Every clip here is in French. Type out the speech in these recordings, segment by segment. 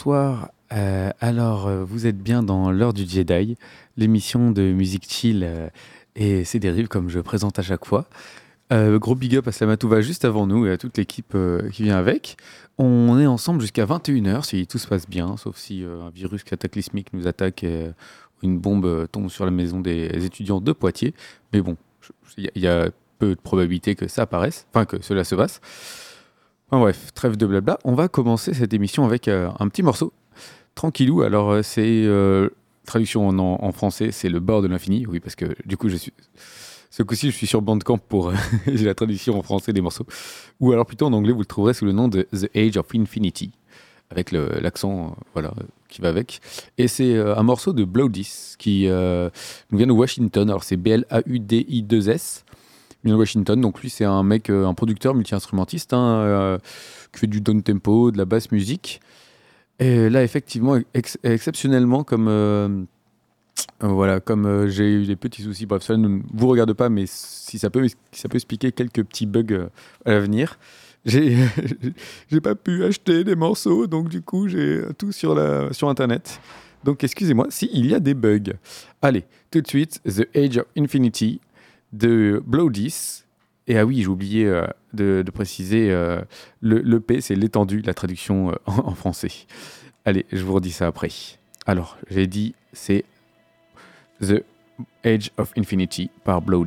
Bonsoir. Euh, alors, euh, vous êtes bien dans l'heure du Jedi, l'émission de musique chill euh, et ses dérives comme je présente à chaque fois. Gros big up à Slamatouva juste avant nous et à toute l'équipe qui vient avec. On est ensemble jusqu'à 21h si tout se passe bien, sauf si un virus cataclysmique nous attaque et une bombe tombe sur la maison des étudiants de Poitiers. Mais bon, il y, y a peu de probabilité que ça apparaisse, enfin que cela se passe. Bref, trêve de blabla. On va commencer cette émission avec euh, un petit morceau. Tranquillou, alors euh, c'est euh, traduction en, français, c'est le bord de l'infini. Oui, parce que du coup, je suis ce coup-ci, je suis sur Bandcamp pour la traduction en français des morceaux. Ou alors plutôt en anglais, vous le trouverez sous le nom de The Age of Infinity, avec l'accent voilà qui va avec. Et c'est un morceau de Blowdis qui nous vient de Washington. Alors c'est B-L-A-U-D-I-2-S. Il de Washington, donc lui c'est un mec, euh, un producteur multi-instrumentiste hein, euh, qui fait du down tempo, de la basse musique. Et là effectivement, ex- exceptionnellement comme euh, voilà, comme j'ai eu des petits soucis, bref, cela ne vous regarde pas, mais si ça peut, ça peut expliquer quelques petits bugs à l'avenir. J'ai j'ai pas pu acheter des morceaux, donc du coup, j'ai tout sur, la, sur Internet. Donc excusez-moi s'il y a des bugs. Allez, tout de suite, The Age of Infinity de Blow Et ah oui, j'ai oublié euh, de, préciser, euh, le, le, P, c'est l'étendue, la traduction euh, en, français. Allez, je vous redis ça après. Alors, j'ai dit, c'est The Age of Infinity par Blow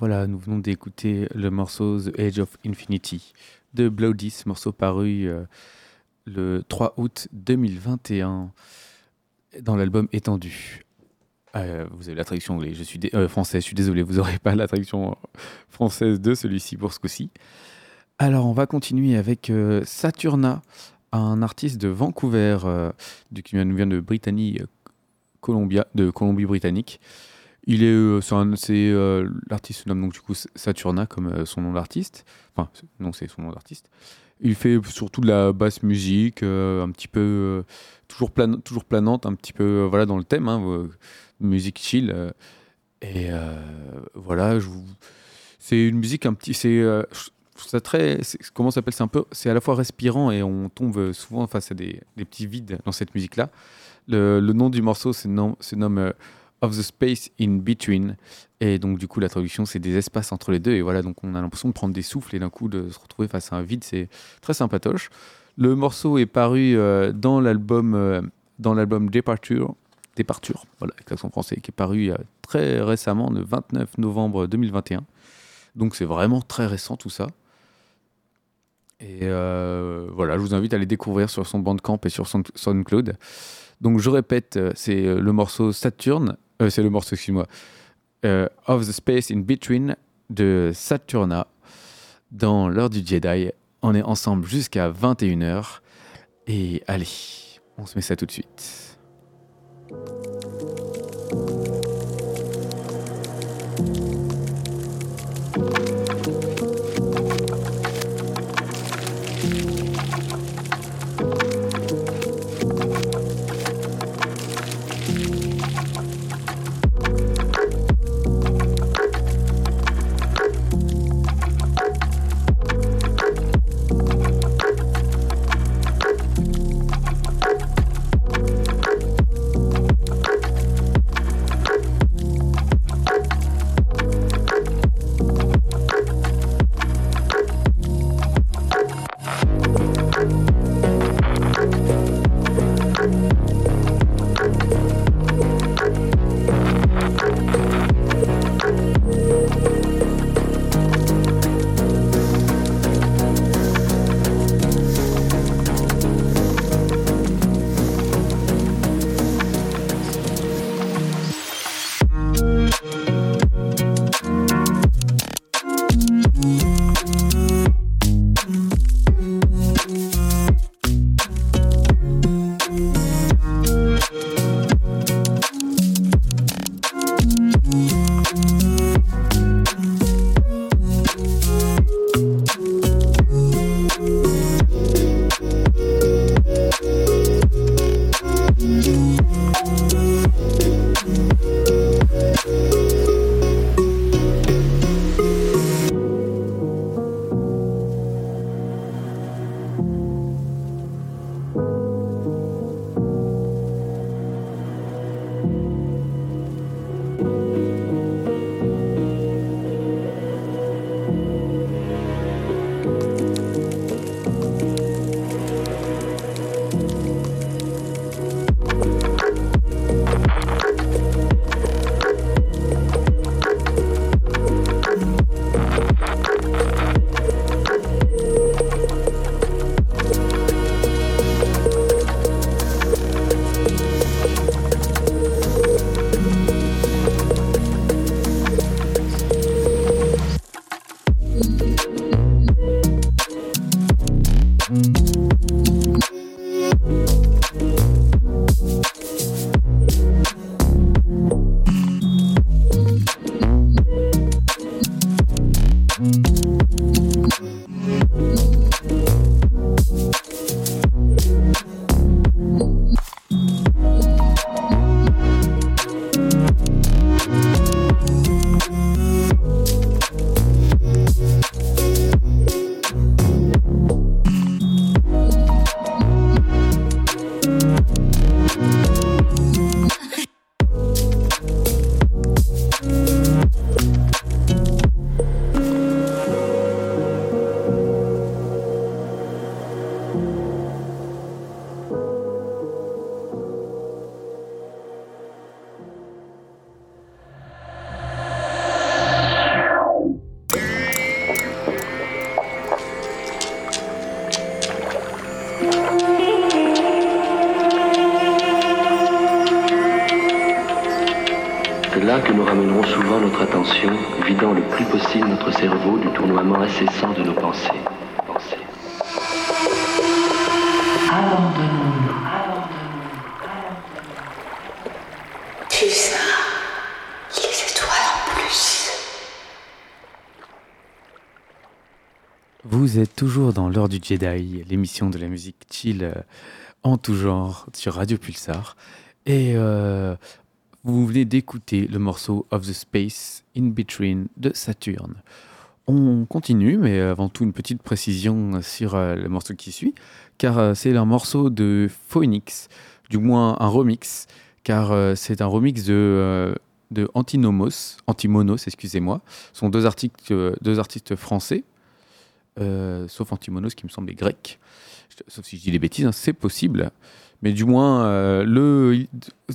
voilà, nous venons d'écouter le morceau The Age of Infinity de Bloody, ce morceau paru euh, le 3 août 2021 dans l'album Étendu. Euh, vous avez la traduction je suis euh, française, je suis désolé, vous n'aurez pas la traduction française de celui-ci pour ce coup-ci. Alors on va continuer avec Saturna, un artiste de Vancouver, du, qui vient de Britannie, Columbia, de Colombie-Britannique. Il est, euh, c'est euh, l'artiste se nomme donc du coup Saturna comme euh, son nom d'artiste. Enfin, non, c'est son nom d'artiste. Il fait surtout de la basse musique, un petit peu toujours, plan, toujours planante, un petit peu voilà dans le thème, hein, musique chill. et voilà, vous- c'est une musique un petit, c'est ça très, comment s'appelle, c'est un peu, c'est à la fois respirant et on tombe souvent face à des, des petits vides dans cette musique-là. Le, le nom du morceau se nomme, Of the Space in Between. Et donc, du coup, la traduction, c'est des espaces entre les deux. Et voilà, donc on a l'impression de prendre des souffles et d'un coup de se retrouver face à un vide. C'est très sympatoche. Le morceau est paru euh, dans l'album euh, dans l'album Departure. Departure, voilà, avec l'accent français, qui est paru très récemment, le 29 novembre 2021. Donc, c'est vraiment très récent tout ça. Et euh, voilà, je vous invite à les découvrir sur son Bandcamp et sur son SoundCloud. Donc je répète, euh, c'est le morceau Saturn, euh, c'est le morceau, excuse-moi. Euh, of the Space in Between de Saturna dans l'heure du Jedi. On est ensemble jusqu'à 21h. Et allez, on se met ça tout de suite. Jedi, l'émission de la musique chill euh, en tout genre sur Radio Pulsar. Et euh, vous venez d'écouter le morceau Of the Space in Between de Saturn. On continue, mais avant tout une petite précision sur euh, le morceau qui suit, car c'est un morceau de Phoenix, du moins un remix, car c'est un remix de, de Antinomos, Antimonos, excusez-moi. Sont deux artistes français, euh, sauf Antimonos qui me semble grec. Sauf si je dis des bêtises, hein, c'est possible. Mais du moins, euh,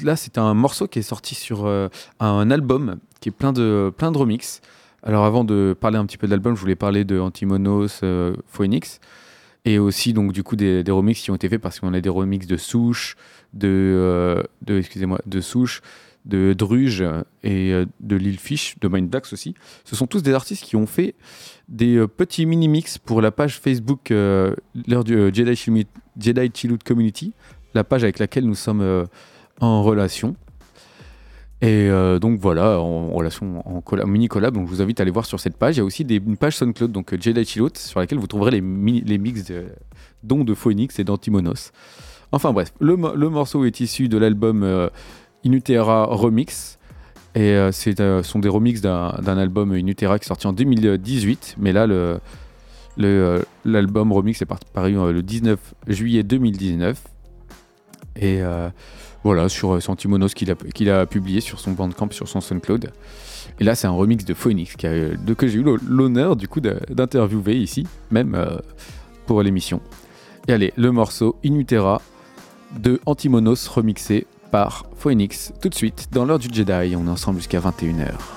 là, c'est un morceau qui est sorti sur euh, un album qui est plein de, plein de remix. Alors, avant de parler un petit peu de l'album, je voulais parler de Antimonos, Phoenix, et aussi, donc, du coup, des, des remixes qui ont été faits parce qu'on a des remixes de Souche, de, de excusez-moi, de Souche, de Druge et euh, de Lil Fish, de Minddax aussi. Ce sont tous des artistes qui ont fait des euh, petits mini-mix pour la page Facebook euh, du euh, Jedi, Chillout Community, la page avec laquelle nous sommes en relation. Et donc voilà, en, relation, en colla- mini-collab, donc je vous invite à aller voir sur cette page. Il y a aussi des, une page SoundCloud, donc Jedi Chillout, sur laquelle vous trouverez les, mini- mix de, de Phoenix et d'Antimonos. Enfin bref, le, mo- le morceau est issu de l'album Inutera Remix. Et euh, c'est euh, sont des remixes d'un album Inutera qui est sorti en 2018. Mais là, euh, l'album remix est paru le 19 juillet 2019. Et voilà, sur Santimonos qu'il a, publié sur son Bandcamp, sur son SoundCloud. Et là, c'est un remix de Phoenix qui a, de, que j'ai eu l'hon- l'honneur du coup d'interviewer ici, même pour l'émission. Et allez, le morceau Inutera de Antimonos remixé par Phoenix tout de suite dans l'heure du Jedi. On est ensemble jusqu'à 21h.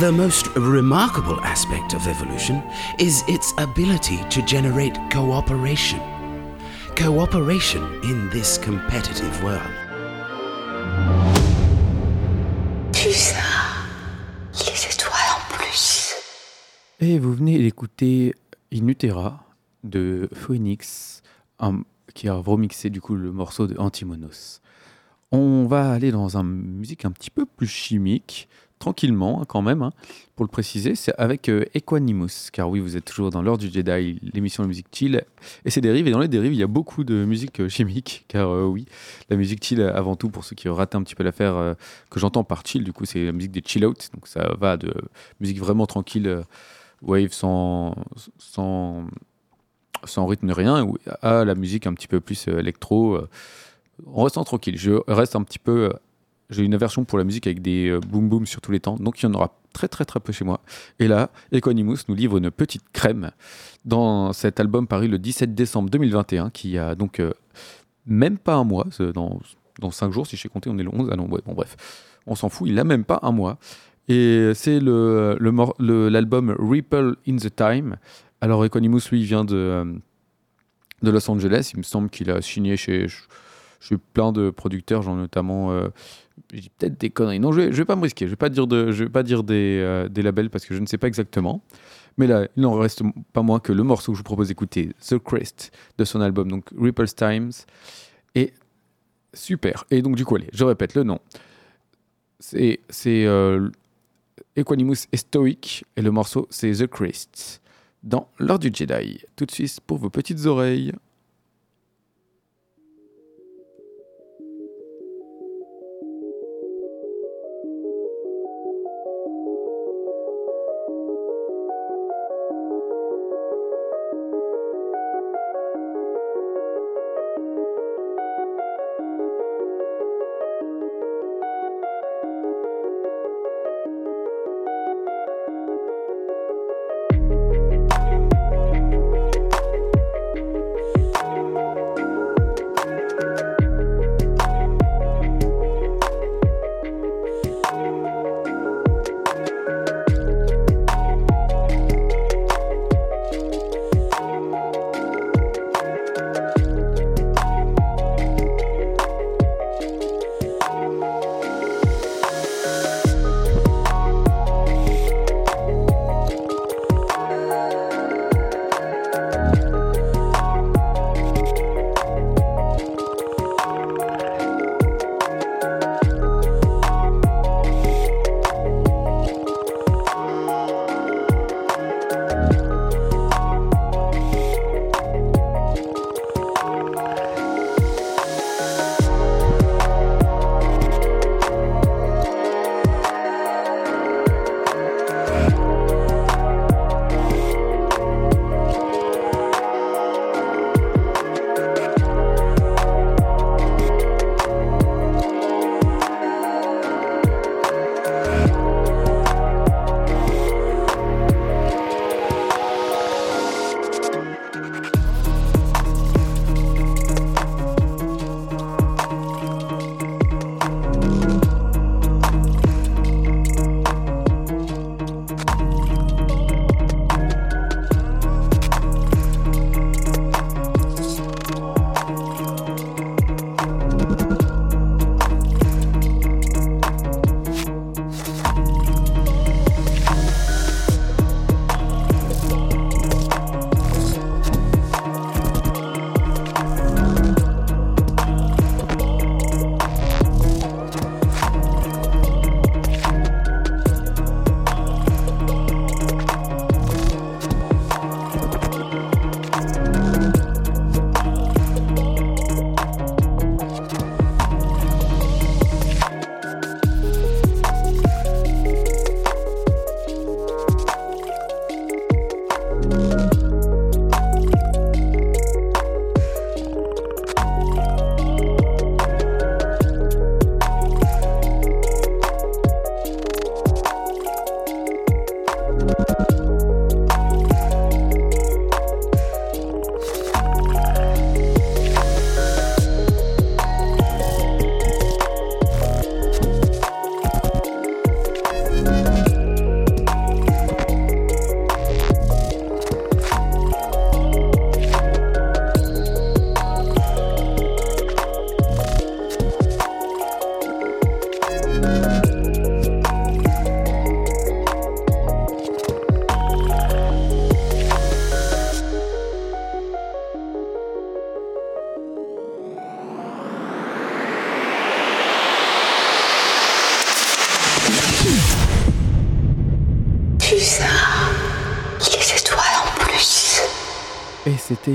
The most remarkable aspect of evolution is its ability to generate cooperation. Cooperation in this competitive world. Tout ça, les étoiles en plus. Et vous venez d'écouter In Utera de Phoenix, un- qui a remixé du coup le morceau de Antimonos. On va aller dans une musique un petit peu plus chimique, tranquillement hein, quand même, hein, pour le préciser, c'est avec euh, Equanimus, car oui, vous êtes toujours dans l'heure du Jedi, l'émission de musique chill, et ses dérives, et dans les dérives, il y a beaucoup de musique euh, chimique, car euh, oui, la musique chill, avant tout, pour ceux qui ratent un petit peu l'affaire, euh, que j'entends par chill, du coup, c'est la musique des chill out, donc ça va de musique vraiment tranquille, wave sans, sans, sans rythme rien, à la musique un petit peu plus électro, euh, en restant tranquille. Je reste un petit peu. J'ai une aversion pour la musique avec des euh, boom boom sur tous les temps, donc il y en aura très très très peu chez moi. Et là, Equanimus nous livre une petite crème dans cet album paru le 17 décembre 2021, qui a donc euh, même pas un mois, dans, dans 5 jours, si je sais compter, on est le 11. Ah non, bon, bref, on s'en fout, il a même pas un mois. Et c'est le, le l'album Ripple in the Time. Alors, Equanimus, lui, vient de, euh, de Los Angeles. Il me semble qu'il a signé chez, chez plein de producteurs, genre notamment. Je peut-être des conneries. Non, je je vais pas me risquer. Je vais pas dire, de, je vais pas dire des, euh, des labels parce que je ne sais pas exactement. Mais là, il n'en reste pas moins que le morceau que je vous propose d'écouter, The Crest, de son album, donc Ripple's Times. Et super. Et donc, du coup, allez, je répète le nom. C'est euh, Equanimus et Stoic, et le morceau, c'est The Crest, dans l'heure du Jedi. Tout de suite pour vos petites oreilles.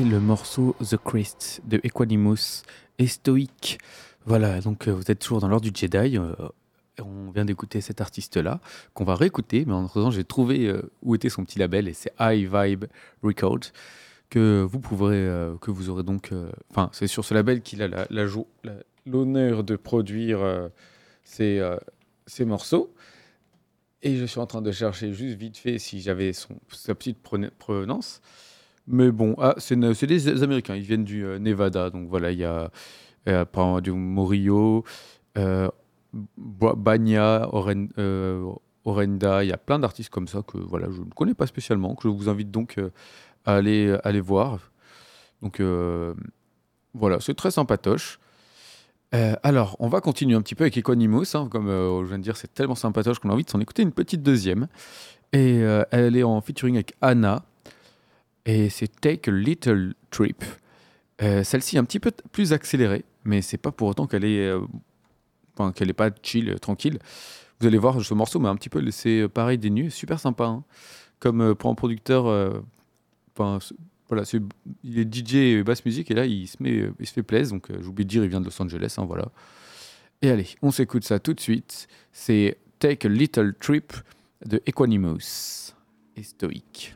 Le morceau The Christ de Equanimus et Stoic. Voilà, donc euh, vous êtes toujours dans l'ordre du Jedi. euh, on vient d'écouter cet artiste-là, qu'on va réécouter, mais en attendant, j'ai trouvé euh, où était son petit label, et c'est High Vibe Records, que vous pourrez, que vous aurez donc... Enfin, c'est sur ce label qu'il a l'honneur de produire ces, ces morceaux. Et je suis en train de chercher juste vite fait si j'avais sa petite provenance. Mais bon, ah, c'est des Américains, ils viennent du euh, Nevada. Donc voilà, il y a euh, du Morillo, euh, Ba- Bagna, Oren- euh, Orenda. Il y a plein d'artistes comme ça que voilà, je ne connais pas spécialement, que je vous invite donc euh, à aller, aller voir. Donc euh, voilà, c'est très sympatoche. Alors, on va continuer un petit peu avec Equanimous. hein, comme je viens de dire, c'est tellement sympatoche qu'on a envie de s'en écouter une petite deuxième. Et elle est en featuring avec Anna. Et c'est Take a Little Trip. Euh, Celle-ci est un petit peu plus accélérée, mais c'est pas pour autant qu'elle est, euh, qu'elle est pas chill, euh, tranquille. Vous allez voir, ce morceau m'a un petit peu laissé pareil des nuits, super sympa. hein. Comme pour un producteur, voilà, il est DJ et basse musique et là il se met, il se fait plaisir. Donc euh, j'ai oublié de dire, il vient de Los Angeles, hein, voilà. Et allez, on s'écoute ça tout de suite. C'est Take a Little Trip de Equanimous et Stoic.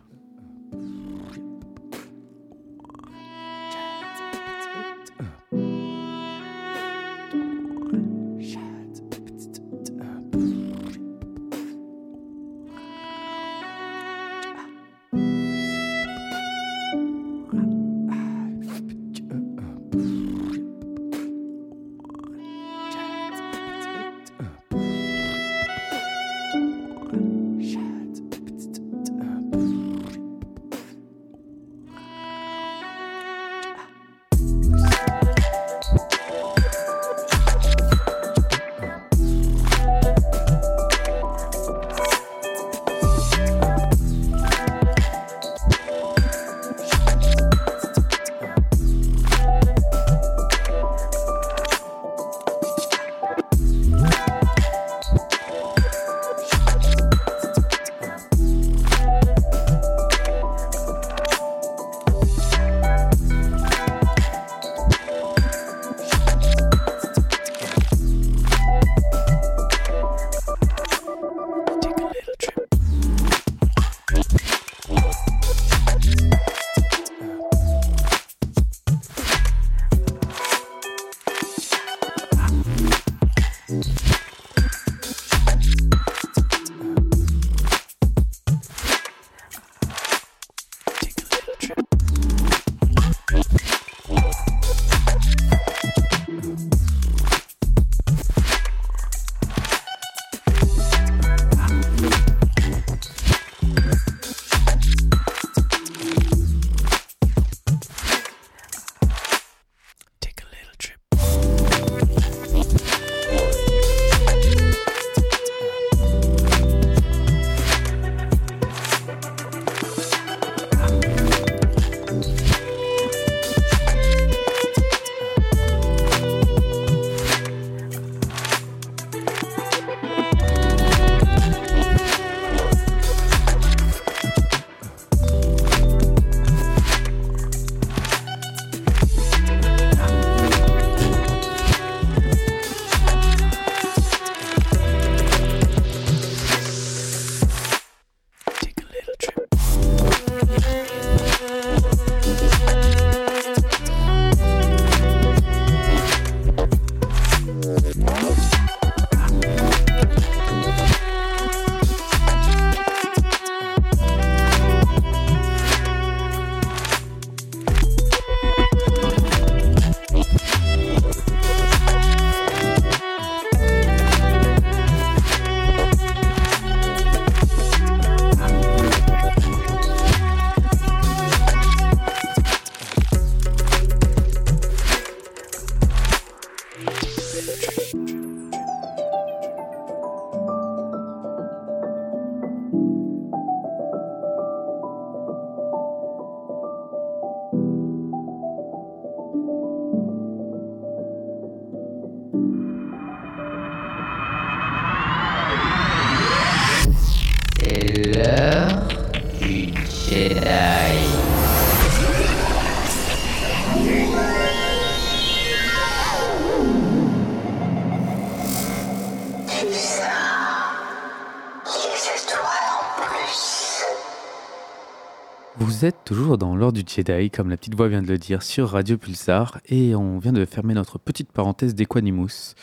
Vous êtes toujours dans l'ordre du Jedi, comme la petite voix vient de le dire, sur Radio Pulsar, et on vient de fermer notre petite parenthèse d'Equanimus.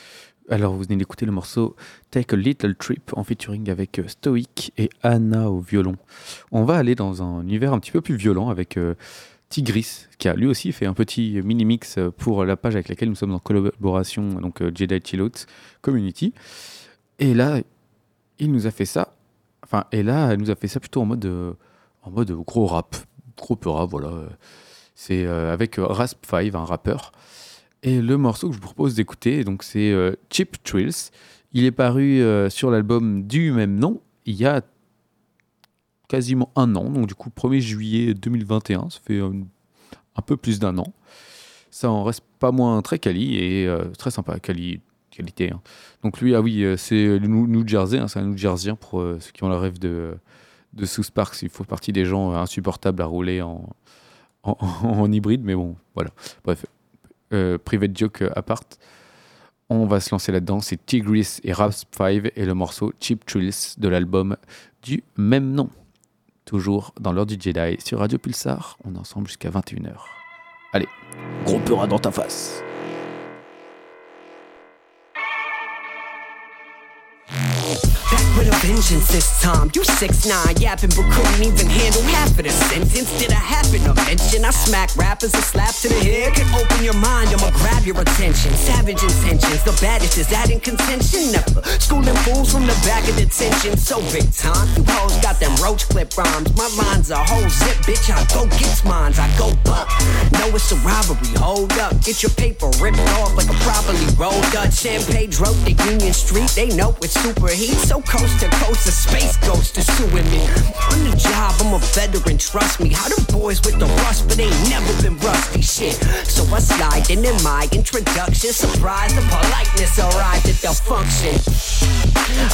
Alors vous venez d'écouter le morceau Take a Little Trip en featuring avec euh, Stoic et Anna au violon. On va aller dans un univers un petit peu plus violent avec euh, Tigris, qui a lui aussi fait un petit mini-mix euh, pour la page avec laquelle nous sommes en collaboration, donc euh, Jedi Chill Out Community. Et là, il nous a fait ça, enfin, et là, elle nous a fait ça plutôt en mode, en mode gros rap, gros peu rap, voilà. C'est euh, avec euh, Rasp 5, un rappeur. Et le morceau que je vous propose d'écouter, donc c'est euh, Cheap Thrills. Il est paru sur l'album du même nom il y a quasiment un an, donc du coup 1er juillet 2021, ça fait un peu plus d'un an. Ça en reste pas moins très quali et très sympa, quali, qualité. hein. Donc lui, ah oui, c'est le New, Jersey, hein, c'est un New Jerseyien pour ceux qui ont le rêve de, de South Park, il faut partie des gens euh, insupportables à rouler en, en, hybride, mais bon, voilà. Bref, euh, private joke à part. On va se lancer là-dedans. C'est Tigris et Rasp 5 et le morceau Cheap Thrills de l'album du même nom. Toujours dans l'heure du Jedi sur Radio Pulsar. On est ensemble jusqu'à 21h. Allez, gros dans ta face. Back with a vengeance this time. You six nine yapping, but couldn't even handle half of the sentence. Did I happen to mention I smack rappers a slap to the head? Can open your mind, I'ma grab your attention. Savage intentions, the baddest is that in contention. Never schooling fools from the back of detention. So big time, you hoes got them roach clip rhymes. My lines are whole zip, bitch. I go get mines, I go buck. No, it's a robbery. Hold up, get your paper ripped off like a properly rolled Dutch. Champagne drove to Union Street. They know it's super heat. So coast to coast, a space ghost is suing me. On the job, I'm a veteran, trust me. How them boys with the rust, but ain't never been rusty shit. So I slide in in my introduction. Surprise, the politeness arrived at the function.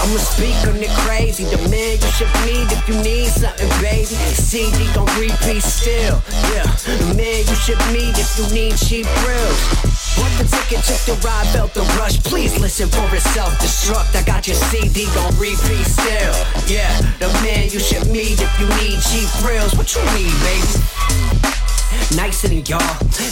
I'ma speak on it crazy. The man you should meet if you need something, baby. CD gon' repeat still. Yeah, the man you should meet if you need cheap grills. Bought the ticket, took the ride, felt the rush. Please listen for it's self-destruct. I got your CD gon' repeat still. Yeah, the man you should meet if you need cheap grills. What you need, baby? Nicer than y'all.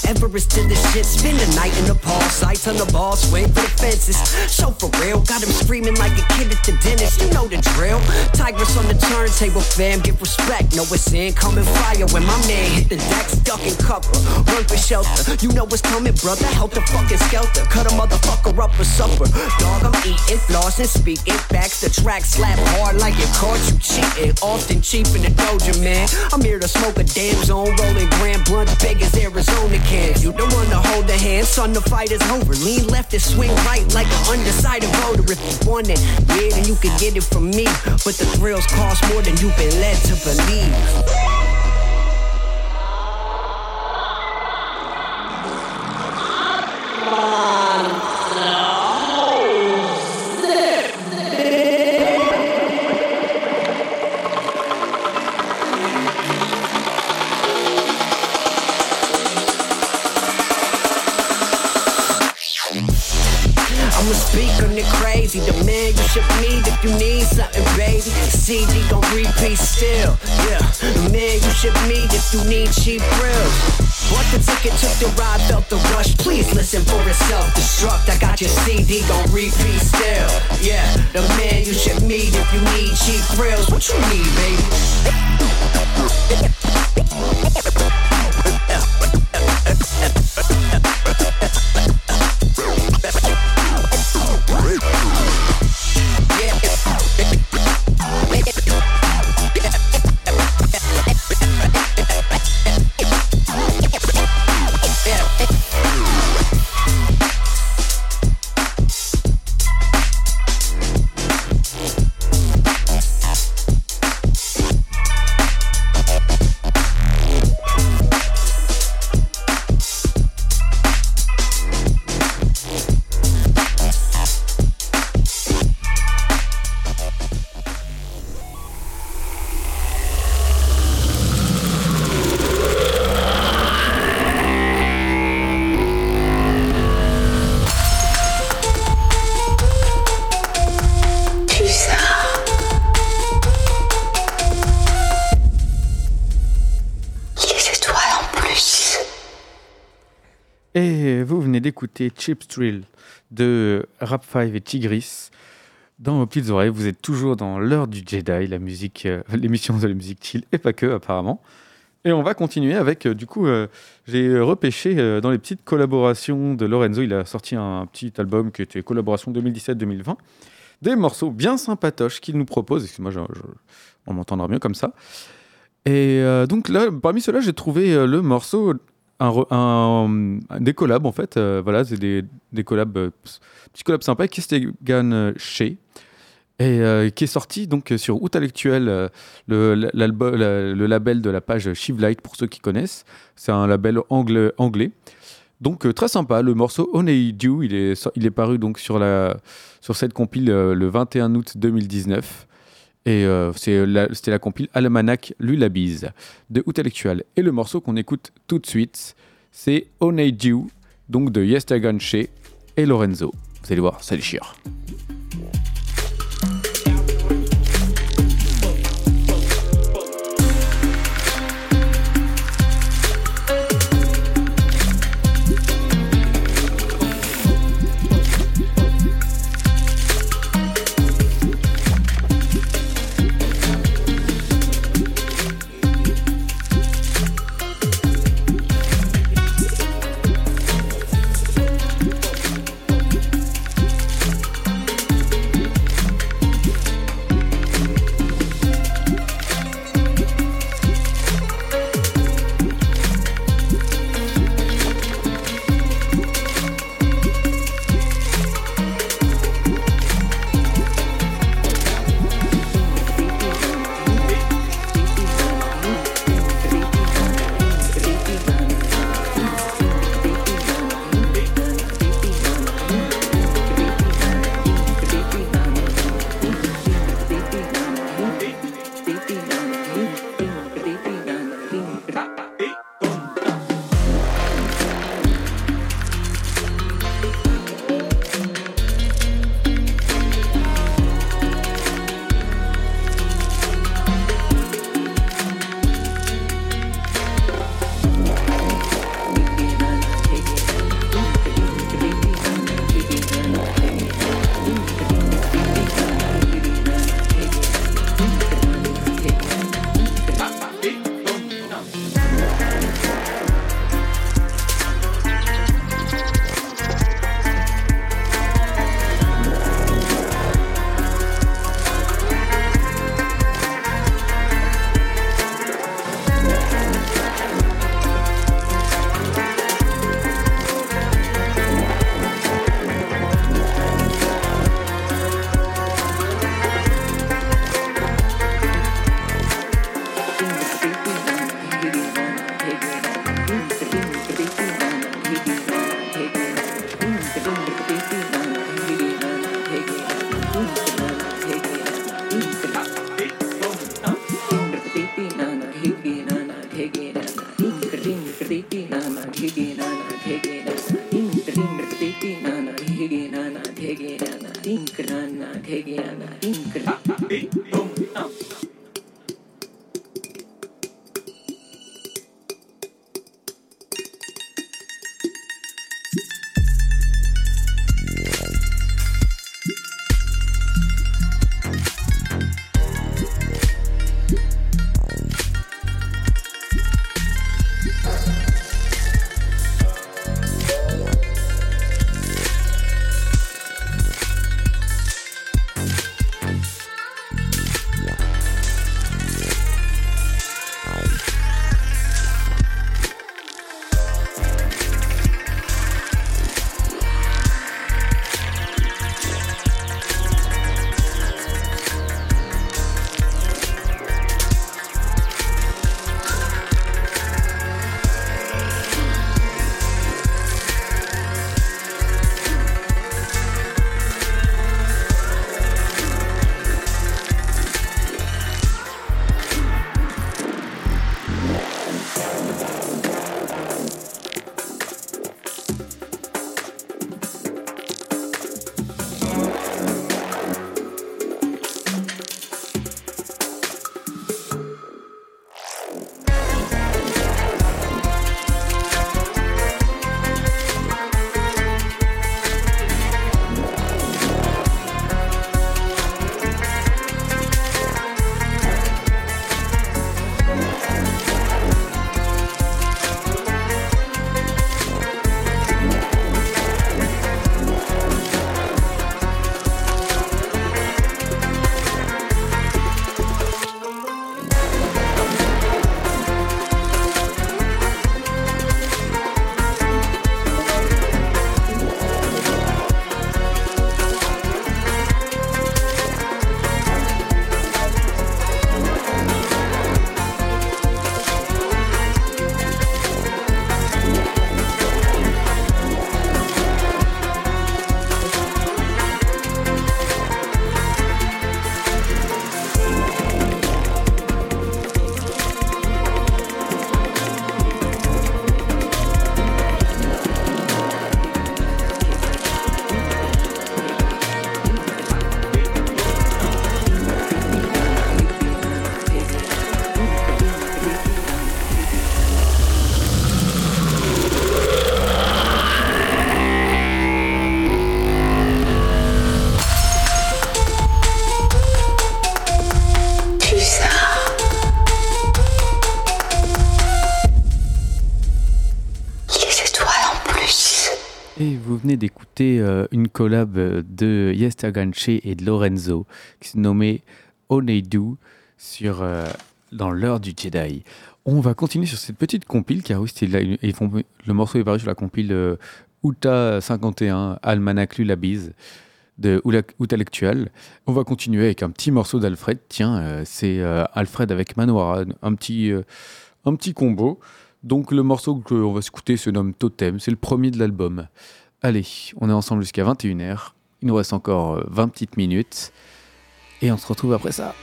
Everest to the shit, spend the night in the Paul. Sights on the ball, swing for the fences. So for real, got him screaming like a kid at the dentist. You know the drill. Tigress on the turntable, fam, give respect. Know it's incoming fire when my man hit the deck, stuck in cover. Run for shelter. You know what's coming, brother. Help the fucking skelter. Cut a motherfucker up for supper. Dog, I'm eating, flossing, speaking. Backs the track, slap hard like it caught you cheating. Often cheap in the doja, man. I'm here to smoke a damn zone, rolling grand blunt big as Arizona cans. You don't wanna hold the hand, son, the fight is over. Lean left and swing right like an undecided voter. If you want it, yeah, then you can get it from me. But the thrills cost more than you've been led to believe. I'ma CD gon' repeat still. Yeah, the man you should meet if you need cheap grills. Bought the ticket, took the ride, felt the rush. Please listen for it's self-destruct. I got your CD gon' repeat still. Yeah, the man you should meet if you need cheap grills. What you need, baby? D'écouter Chip Thrill de Rap 5 et Tigris. Dans vos petites oreilles, vous êtes toujours dans l'heure du Jedi, la musique, euh, l'émission de la musique chill, et pas que apparemment. Et on va continuer avec, euh, du coup, euh, j'ai repêché dans les petites collaborations de Lorenzo, il a sorti un, petit album qui était collaboration 2017-2020, des morceaux bien sympatoches qu'il nous propose, excuse-moi, on m'entendra mieux comme ça. Et donc là, parmi ceux-là, j'ai trouvé le morceau, un, un- un- des collabs en fait, euh, voilà, c'est des, des collabs, euh, petits collabs sympas, Kestegan Shea, et euh, qui est sorti donc sur Outellectuel, euh, le, la- le label de la page Shivelight pour ceux qui connaissent. C'est un label anglais. anglais. Donc euh, très sympa, le morceau Honey Dew, il est, il est paru donc sur, la, sur cette compile euh, le 21 août 2019. Et euh, la- c'était la compile Almanac Lullabies de Outellectuel. Et le morceau qu'on écoute tout de suite, c'est Honey Dew, donc de Yestergan et Lorenzo. Vous allez voir, ça déchire. Collab de Yesterganche et de Lorenzo qui se nommait Oneidu sur euh, dans l'heure du Jedi. On va continuer sur cette petite compile car oui, là, ils font- le morceau est paru sur la compile euh, Outa 51 Almanaclu la bise de Oula- Outa Lectual. On va continuer avec un petit morceau d'Alfred. Tiens, euh, c'est euh, Alfred avec Manoara, un petit, euh, un petit combo. Donc le morceau que on va écouter se nomme Totem, c'est le premier de l'album. Allez, on est ensemble jusqu'à 21h. Il nous reste encore euh, 20 petites minutes. Et on se retrouve après ça.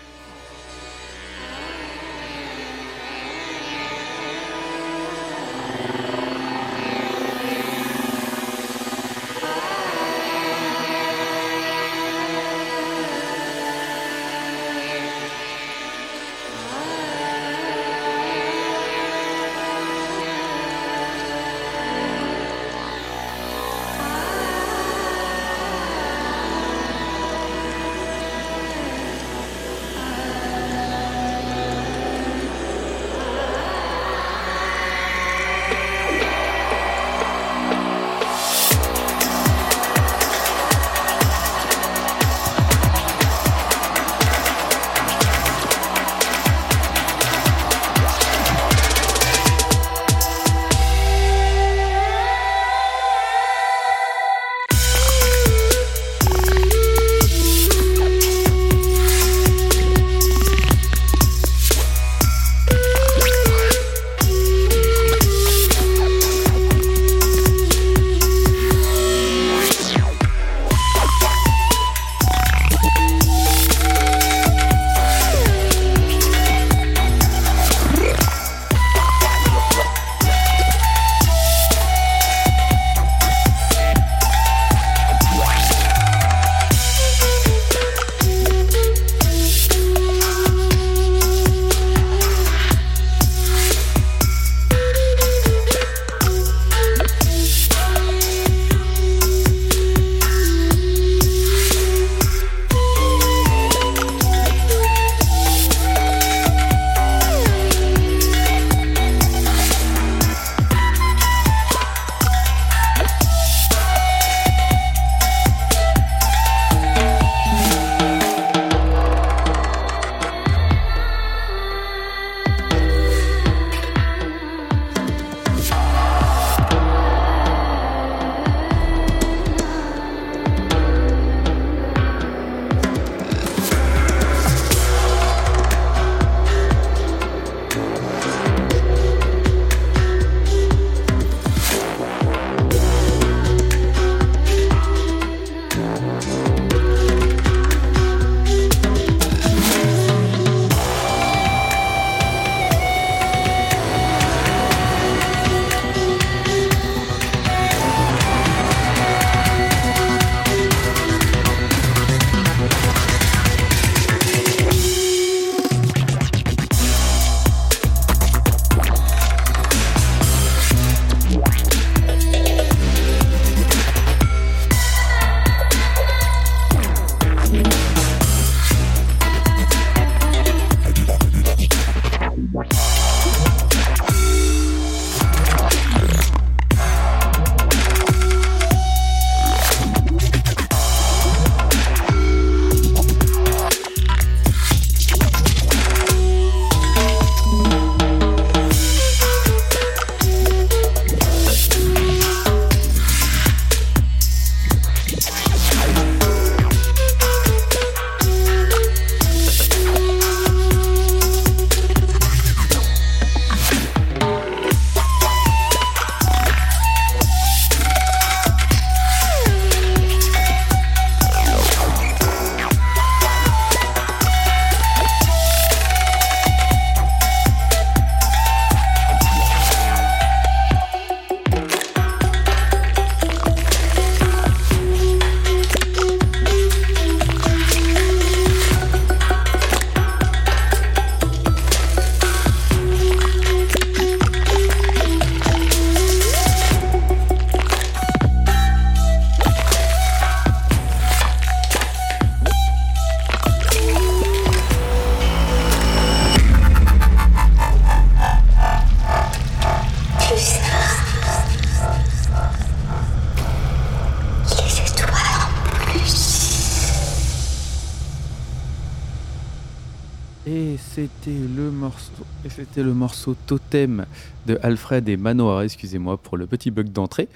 C'était le morceau Totem de Alfred et Manoara, excusez-moi pour le petit bug d'entrée.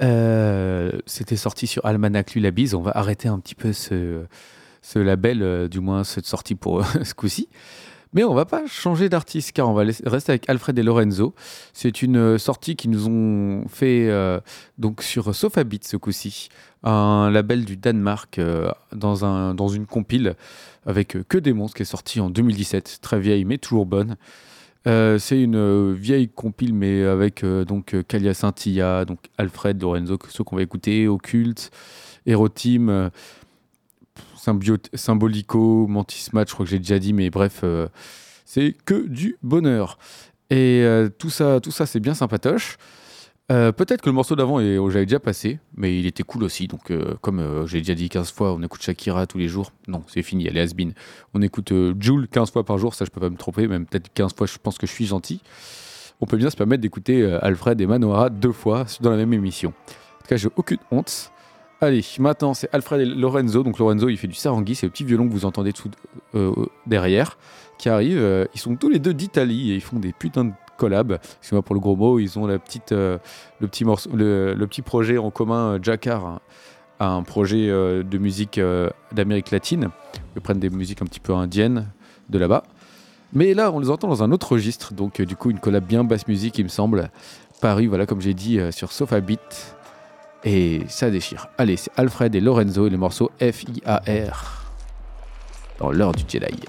Euh, c'était sorti sur Almanac Lullabies. On va arrêter un petit peu ce, label, euh, du moins cette sortie pour ce coup-ci. Mais on va pas changer d'artiste car on va rester avec Alfred et Lorenzo. C'est une euh, sortie qu'ils nous ont fait donc sur Sofa Beat ce coup-ci, un label du Danemark dans, un, dans une compile avec euh, que des monstres qui est sorti en 2017, très vieille mais toujours bonne. Euh, c'est une euh, vieille compile mais avec euh, donc Kalia Scintilla, donc Alfred, Lorenzo, ceux qu'on va écouter, Occulte, Erotim, Symbolico, Mantis Match, je crois que j'ai déjà dit, mais bref, c'est que du bonheur. Et tout ça, tout ça c'est bien sympatoche. Euh, Peut-être que le morceau d'avant, j'avais déjà passé, mais il était cool aussi. Donc, euh, comme euh, j'ai déjà dit 15 fois, on écoute Shakira tous les jours. Non, c'est fini, elle est has-been. On écoute euh, Joule 15 fois par jour, ça je peux pas me tromper, même peut-être 15 fois, je pense que je suis gentil. On peut bien se permettre d'écouter Alfred et Manoara deux fois dans la même émission. En tout cas, j'ai aucune honte. Allez, maintenant c'est Alfred et Lorenzo. Donc Lorenzo, il fait du sarangui, c'est le petit violon que vous entendez euh, derrière, qui arrive. Ils sont tous les deux d'Italie et ils font des putains de collabs. Excusez-moi pour le gros mot, ils ont euh, le, petit le, petit projet en commun, euh, Jacquard, un, un projet euh, de musique d'Amérique latine. Ils prennent des musiques un petit peu indiennes de là-bas. Mais là, on les entend dans un autre registre, donc du coup, une collab bien basse musique, il me semble, paru, voilà, comme j'ai dit, sur Sofa Beat. Et ça déchire. Allez, c'est Alfred et Lorenzo et le morceau F-I-A-R dans l'heure du Jedi.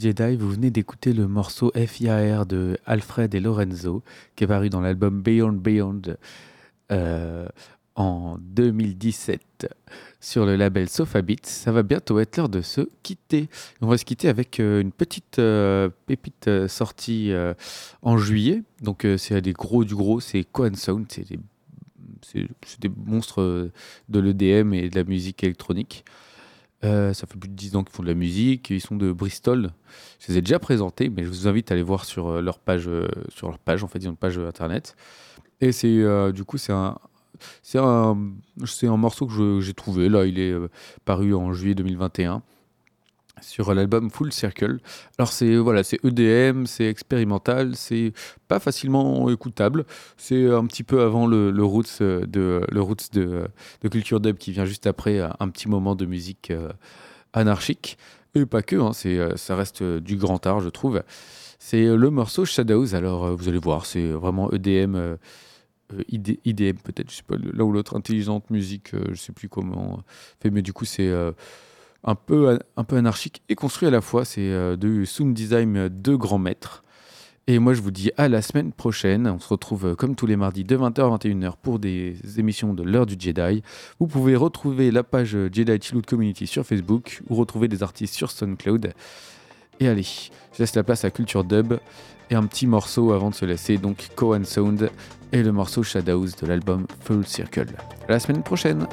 Jedi, vous venez d'écouter le morceau FIAR de Alfred et Lorenzo, qui est paru dans l'album Beyond Beyond euh, en 2017 sur le label Sofabit. Ça va bientôt être l'heure de se quitter. On va se quitter avec euh, une petite euh, pépite sortie en juillet. Donc c'est des gros du gros, c'est Cohen Sound, c'est des, monstres de l'EDM et de la musique électronique. Euh, ça fait plus de 10 ans qu'ils font de la musique. Ils sont de Bristol. Je les ai déjà présentés, mais je vous invite à aller voir sur euh, leur page. euh, sur leur page, en fait, ils ont une page internet. Et c'est du coup, c'est un, un, un morceau que j'ai trouvé. Là, il est paru en juillet 2021 sur l'album Full Circle. Alors c'est voilà, c'est EDM, c'est expérimental, c'est pas facilement écoutable. C'est un petit peu avant le, roots euh, de le roots de, Culture Dub qui vient juste après euh, un petit moment de musique euh, anarchique et pas que. hein, c'est ça reste du grand art, je trouve. C'est le morceau Shadows. Alors vous allez voir, c'est vraiment EDM. ID- IDM peut-être, je sais pas, l'un ou l'autre, intelligente musique, je sais plus comment fait, mais du coup c'est un peu, un peu anarchique et construit à la fois. C'est euh, de Sound Design de grands maîtres. Et moi, je vous dis à la semaine prochaine. On se retrouve euh, comme tous les mardis de 20h à 21h pour des émissions de l'heure du Jedi. Vous pouvez retrouver la page Jedi Chillout Community sur Facebook ou retrouver des artistes sur SoundCloud. Et allez, je laisse la place à Culture Dub et un petit morceau avant de se laisser. Donc Cohen Sound et le morceau Shadows de l'album Full Circle. À la semaine prochaine!